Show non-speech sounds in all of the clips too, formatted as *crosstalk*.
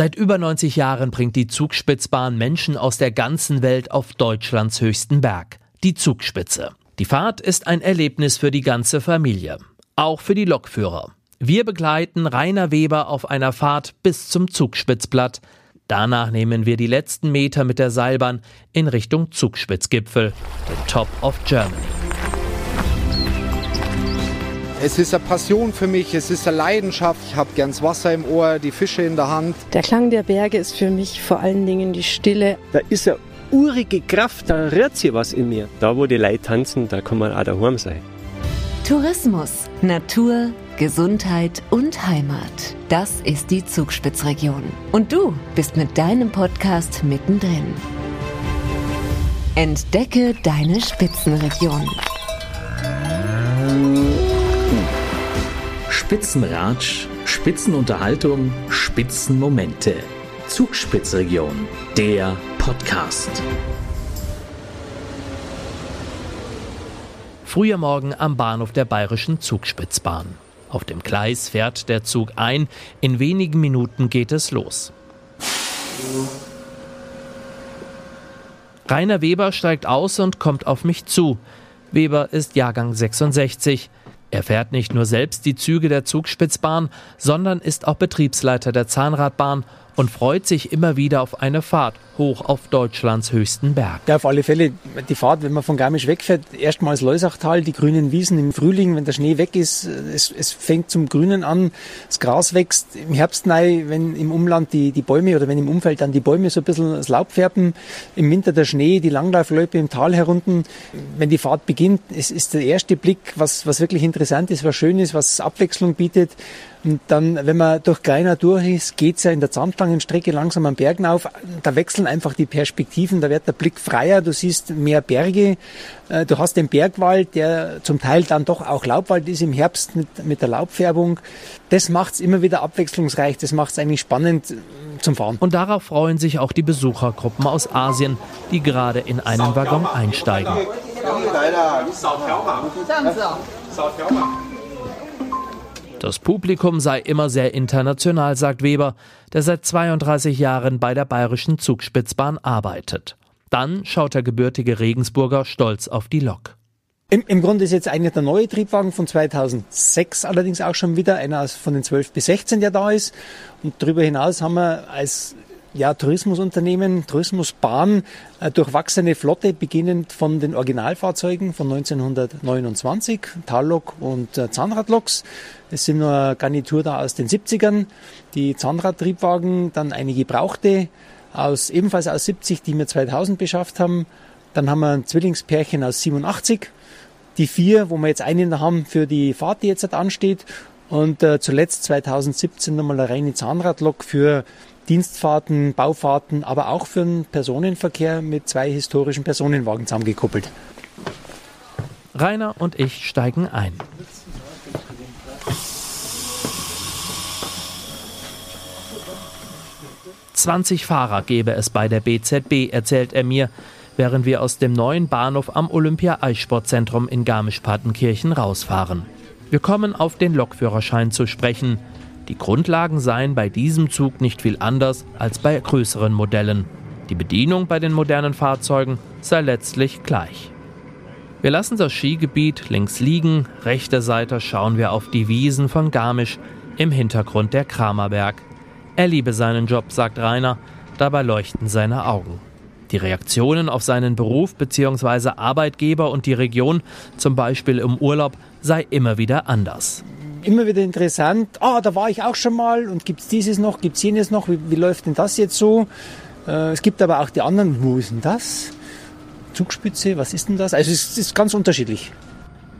Seit über 90 Jahren bringt die Zugspitzbahn Menschen aus der ganzen Welt auf Deutschlands höchsten Berg, die Zugspitze. Die Fahrt ist ein Erlebnis für die ganze Familie, auch für die Lokführer. Wir begleiten Rainer Weber auf einer Fahrt bis zum Zugspitzblatt. Danach nehmen wir die letzten Meter mit der Seilbahn in Richtung Zugspitzgipfel, den Top of Germany. Es ist eine Passion für mich, es ist eine Leidenschaft. Ich habe gern das Wasser im Ohr, die Fische in der Hand. Der Klang der Berge ist für mich vor allen Dingen die Stille. Da ist eine urige Kraft, da rührt sich was in mir. Da, wo die Leute tanzen, da kann man auch daheim sein. Tourismus, Natur, Gesundheit und Heimat. Das ist die Zugspitzregion. Und du bist mit deinem Podcast mittendrin. Entdecke deine Spitzenregion. Spitzenratsch, Spitzenunterhaltung, Spitzenmomente. Zugspitzregion, der Podcast. Früher Morgen am Bahnhof der bayerischen Zugspitzbahn. Auf dem Gleis fährt der Zug ein. In wenigen Minuten geht es los. Rainer Weber steigt aus und kommt auf mich zu. Weber ist Jahrgang 66. Er fährt nicht nur selbst die Züge der Zugspitzbahn, sondern ist auch Betriebsleiter der Zahnradbahn und freut sich immer wieder auf eine Fahrt hoch auf Deutschlands höchsten Berg. Ja, auf alle Fälle die Fahrt, wenn man von Garmisch wegfährt, erstmals Leusachtal, die grünen Wiesen im Frühling, wenn der Schnee weg ist, es, es fängt zum Grünen an, das Gras wächst im Herbst neu, wenn im Umland die, die Bäume oder wenn im Umfeld dann die Bäume so ein bisschen das Laub färben, im Winter der Schnee, die Langlaufloipe im Tal herunten. Wenn die Fahrt beginnt, es ist der erste Blick, was, was wirklich interessant ist, was schön ist, was Abwechslung bietet. Und dann, wenn man durch Greiner durch ist, geht's ja in der Zandlangenstrecke langsam am Bergen auf. Da wechseln einfach die Perspektiven, da wird der Blick freier, du siehst mehr Berge, äh, du hast den Bergwald, der zum Teil dann doch auch Laubwald ist im Herbst mit, mit der Laubfärbung. Das macht's immer wieder abwechslungsreich, das macht's eigentlich spannend äh, zum Fahren. Und darauf freuen sich auch die Besuchergruppen aus Asien, die gerade in einen Waggon einsteigen. Das Publikum sei immer sehr international, sagt Weber, der seit 32 Jahren bei der bayerischen Zugspitzbahn arbeitet. Dann schaut der gebürtige Regensburger stolz auf die Lok. Im, Im Grunde ist jetzt eigentlich der neue Triebwagen von 2006 allerdings auch schon wieder einer von den 12 bis 16, der da ist. Und darüber hinaus haben wir als ja, Tourismusunternehmen, Tourismusbahn, äh, durchwachsene Flotte, beginnend von den Originalfahrzeugen von 1929, Tallok und äh, Zahnradloks. Es sind nur Garnitur da aus den 70ern, die Zahnradtriebwagen, dann eine gebrauchte, aus, ebenfalls aus 70, die wir 2000 beschafft haben. Dann haben wir ein Zwillingspärchen aus 87, die vier, wo wir jetzt einen haben für die Fahrt, die jetzt ansteht. Und äh, zuletzt 2017 nochmal eine reine Zahnradlok für Dienstfahrten, Baufahrten, aber auch für den Personenverkehr mit zwei historischen Personenwagen zusammengekuppelt. Rainer und ich steigen ein. Zwanzig Fahrer gebe es bei der BZB, erzählt er mir, während wir aus dem neuen Bahnhof am Olympia-Eissportzentrum in Garmisch-Partenkirchen rausfahren. Wir kommen auf den Lokführerschein zu sprechen. Die Grundlagen seien bei diesem Zug nicht viel anders als bei größeren Modellen. Die Bedienung bei den modernen Fahrzeugen sei letztlich gleich. Wir lassen das Skigebiet links liegen, rechter Seite schauen wir auf die Wiesen von Garmisch, im Hintergrund der Kramerberg. Er liebe seinen Job, sagt Rainer, dabei leuchten seine Augen. Die Reaktionen auf seinen Beruf bzw. Arbeitgeber und die Region, zum Beispiel im Urlaub, sei immer wieder anders immer wieder interessant. Ah, da war ich auch schon mal und gibt es dieses noch, gibt es jenes noch, wie, wie, läuft denn das jetzt so? Äh, es gibt aber auch die anderen, wo ist denn das? Zugspitze, was ist denn das? Also es ist ganz unterschiedlich.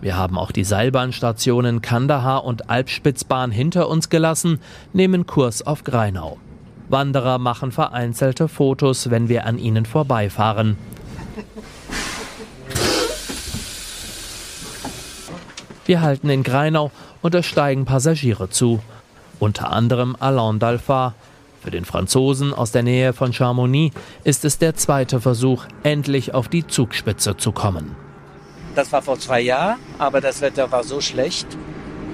Wir haben auch die Seilbahnstationen Kandahar und Alpspitzbahn hinter uns gelassen, nehmen Kurs auf Greinau. Wanderer machen vereinzelte Fotos, wenn wir an ihnen vorbeifahren. Wir halten in Greinau und es steigen Passagiere zu. Unter anderem Alain Dalphard. Für den Franzosen aus der Nähe von Chamonix ist es der zweite Versuch, endlich auf die Zugspitze zu kommen. Das war vor zwei Jahren, aber das Wetter war so schlecht,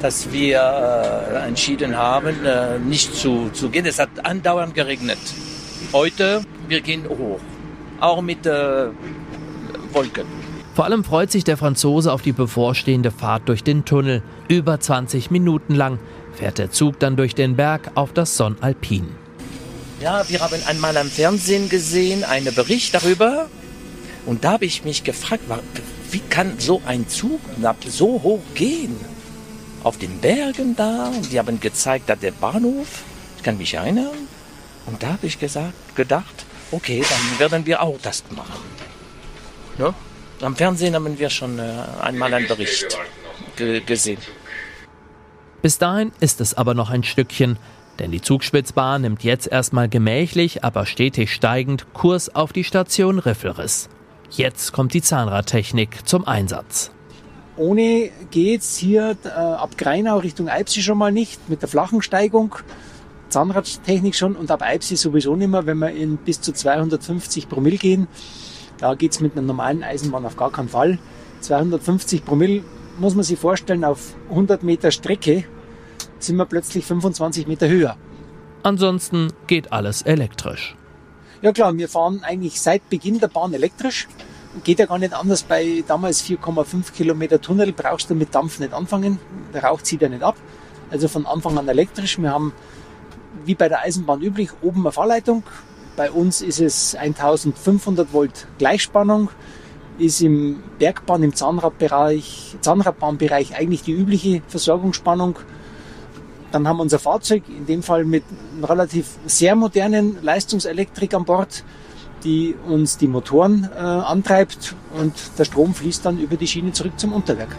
dass wir äh, entschieden haben, äh, nicht zu, zu gehen. Es hat andauernd geregnet. Heute, wir gehen hoch, auch mit äh, Wolken. Vor allem freut sich der Franzose auf die bevorstehende Fahrt durch den Tunnel. Über 20 Minuten lang fährt der Zug dann durch den Berg auf das Son Alpin. Ja, wir haben einmal am Fernsehen gesehen, einen Bericht darüber. Und da habe ich mich gefragt, wie kann so ein Zug so hoch gehen? Auf den Bergen da. Und die haben gezeigt, da der Bahnhof. Ich kann mich erinnern. Und da habe ich gesagt, gedacht, okay, dann werden wir auch das machen. Ja? Am Fernsehen haben wir schon äh, einmal einen Bericht ge gesehen. Bis dahin ist es aber noch ein Stückchen, denn die Zugspitzbahn nimmt jetzt erstmal gemächlich, aber stetig steigend Kurs auf die Station Riffelriss. Jetzt kommt die Zahnradtechnik zum Einsatz. Ohne geht's hier äh, ab Greinau Richtung Eibsee schon mal nicht, mit der flachen Steigung. Zahnradtechnik schon und ab Eibsee sowieso nicht mehr, wenn wir in bis zu 250 Promille gehen. Da geht's mit einer normalen Eisenbahn auf gar keinen Fall. 250 Promille muss man sich vorstellen, auf 100 Meter Strecke sind wir plötzlich 25 Meter höher. Ansonsten geht alles elektrisch. Ja klar, wir fahren eigentlich seit Beginn der Bahn elektrisch. Geht ja gar nicht anders. Bei damals 4,5 Kilometer Tunnel brauchst du mit Dampf nicht anfangen. Der Rauch zieht ja nicht ab. Also von Anfang an elektrisch. Wir haben, wie bei der Eisenbahn üblich, oben eine Fahrleitung. Bei uns ist es 1500 Volt Gleichspannung. Ist im Bergbahn, im Zahnradbereich, Zahnradbahnbereich eigentlich die übliche Versorgungsspannung. Dann haben wir unser Fahrzeug, in dem Fall mit einem relativ sehr modernen Leistungselektrik an Bord, die uns die Motoren äh, antreibt und der Strom fließt dann über die Schiene zurück zum Unterwerk.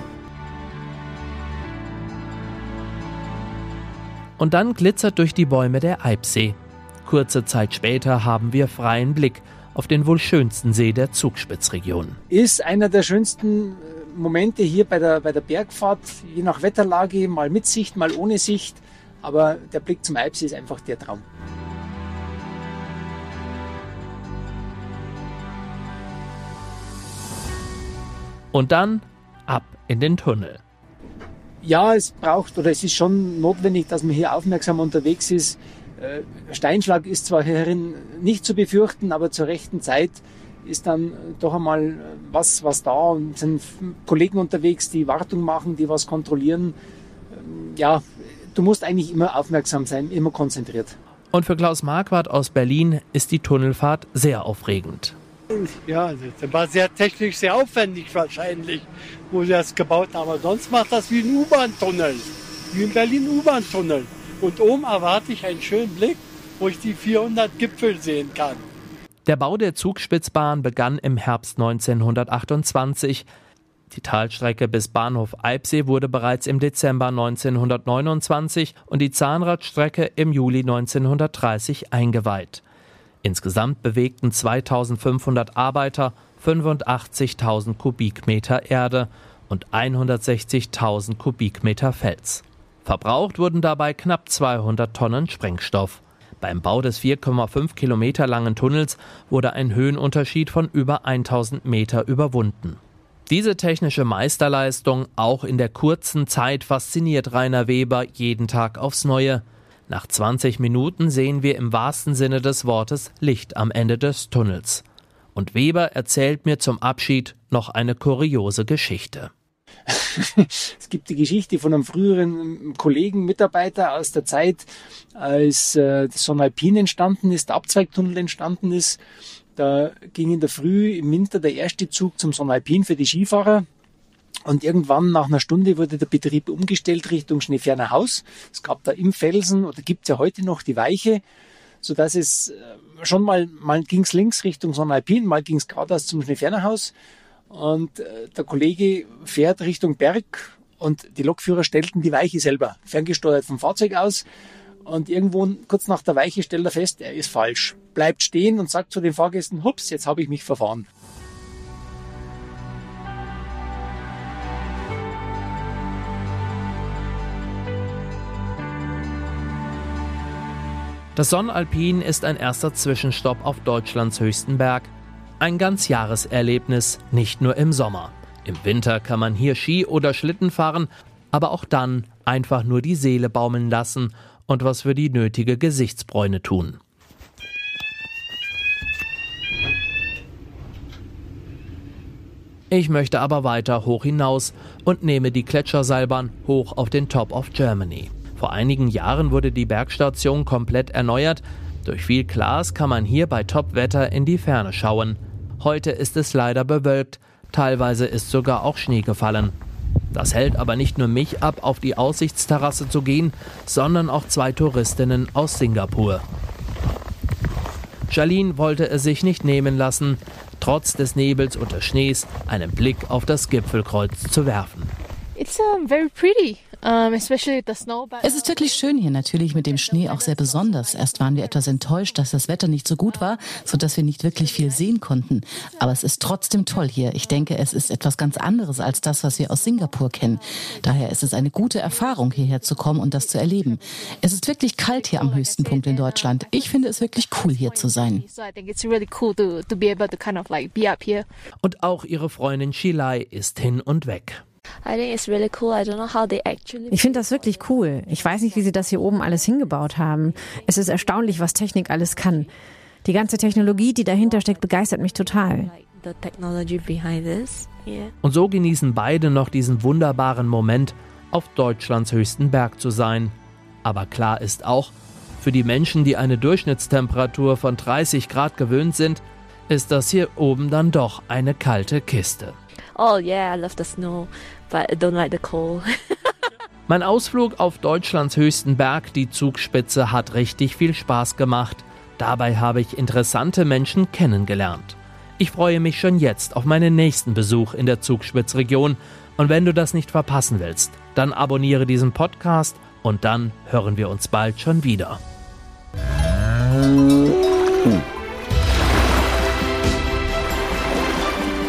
Und dann glitzert durch die Bäume der Eibsee. Kurze Zeit später haben wir freien Blick auf den wohl schönsten See der Zugspitzregion. Ist einer der schönsten äh, Momente hier bei der, bei der Bergfahrt, je nach Wetterlage, mal mit Sicht, mal ohne Sicht. Aber der Blick zum Eibsee ist einfach der Traum. Und dann ab in den Tunnel. Ja, es braucht oder es ist schon notwendig, dass man hier aufmerksam unterwegs ist. Äh, Steinschlag ist zwar hierin nicht zu befürchten, aber zur rechten Zeit ist dann doch einmal was, was da und sind Kollegen unterwegs, die Wartung machen, die was kontrollieren. Ähm, ja, du musst eigentlich immer aufmerksam sein, immer konzentriert. Und für Klaus Marquardt aus Berlin ist die Tunnelfahrt sehr aufregend. Ja, das war sehr technisch sehr aufwendig wahrscheinlich, wo sie das gebaut haben. Aber sonst macht das wie ein U-Bahn-Tunnel, wie in Berlin U-Bahn-Tunnel. Und oben erwarte ich einen schönen Blick, wo ich die 400 Gipfel sehen kann. Der Bau der Zugspitzbahn begann im Herbst 1928. Die Talstrecke bis Bahnhof Eibsee wurde bereits im Dezember 1929 und die Zahnradstrecke im Juli 1930 eingeweiht. Insgesamt bewegten 2500 Arbeiter 85.000 Kubikmeter Erde und 160.000 Kubikmeter Fels. Verbraucht wurden dabei knapp 200 Tonnen Sprengstoff. Beim Bau des 4,5 Kilometer langen Tunnels wurde ein Höhenunterschied von über 1000 Meter überwunden. Diese technische Meisterleistung auch in der kurzen Zeit fasziniert Rainer Weber jeden Tag aufs Neue. Nach 20 Minuten sehen wir im wahrsten Sinne des Wortes Licht am Ende des Tunnels. Und Weber erzählt mir zum Abschied noch eine kuriose Geschichte. *laughs* es gibt die Geschichte von einem früheren Kollegen, Mitarbeiter aus der Zeit, als äh, das Sonalpin entstanden ist, der Abzweigtunnel entstanden ist. Da ging in der Früh im Winter der erste Zug zum Sonalpin für die Skifahrer. Und irgendwann nach einer Stunde wurde der Betrieb umgestellt Richtung Schneeferner Haus. Es gab da im Felsen oder gibt es ja heute noch die Weiche, so dass es äh, schon mal, mal ging's links Richtung Sonnalpin, mal ging's geradeaus zum Schneeferner Haus. Und äh, der Kollege fährt Richtung Berg und die Lokführer stellten die Weiche selber, ferngesteuert vom Fahrzeug aus. Und irgendwo kurz nach der Weiche stellt er fest, er ist falsch. Bleibt stehen und sagt zu den Fahrgästen, hups, jetzt habe ich mich verfahren. Das Sonnenalpin ist ein erster Zwischenstopp auf Deutschlands höchsten Berg. Ein Ganzjahreserlebnis, nicht nur im Sommer. Im Winter kann man hier Ski oder Schlitten fahren, aber auch dann Einfach nur die Seele baumeln lassen und was für die nötige Gesichtsbräune tun. Ich möchte aber weiter hoch hinaus und nehme die Gletscherseilbahn hoch auf den Top of Germany. Vor einigen Jahren wurde die Bergstation komplett erneuert. Durch viel Glas kann man hier bei Topwetter in die Ferne schauen. Heute ist es leider bewölkt, teilweise ist sogar auch Schnee gefallen. Das hält aber nicht nur mich ab, auf die Aussichtsterrasse zu gehen, sondern auch zwei Touristinnen aus Singapur. Jalin wollte es sich nicht nehmen lassen, trotz des Nebels und des Schnees einen Blick auf das Gipfelkreuz zu werfen. It's uh, very pretty. Es ist wirklich schön hier, natürlich mit dem Schnee auch sehr besonders. Erst waren wir etwas enttäuscht, dass das Wetter nicht so gut war, sodass wir nicht wirklich viel sehen konnten. Aber es ist trotzdem toll hier. Ich denke, es ist etwas ganz anderes als das, was wir aus Singapur kennen. Daher ist es eine gute Erfahrung, hierher zu kommen und das zu erleben. Es ist wirklich kalt hier am höchsten Punkt in Deutschland. Ich finde es wirklich cool, hier zu sein. Und auch ihre Freundin Shilai ist hin und weg. Ich finde das wirklich cool. Ich weiß nicht, wie sie das hier oben alles hingebaut haben. Es ist erstaunlich, was Technik alles kann. Die ganze Technologie, die dahinter steckt, begeistert mich total. Und so genießen beide noch diesen wunderbaren Moment, auf Deutschlands höchsten Berg zu sein. Aber klar ist auch, für die Menschen, die eine Durchschnittstemperatur von 30 Grad gewöhnt sind, ist das hier oben dann doch eine kalte Kiste. Oh yeah, I love the snow but I don't like the cold. *laughs* mein Ausflug auf Deutschlands höchsten Berg, die Zugspitze, hat richtig viel Spaß gemacht. Dabei habe ich interessante Menschen kennengelernt. Ich freue mich schon jetzt auf meinen nächsten Besuch in der Zugspitzregion. Und wenn du das nicht verpassen willst, dann abonniere diesen Podcast und dann hören wir uns bald schon wieder.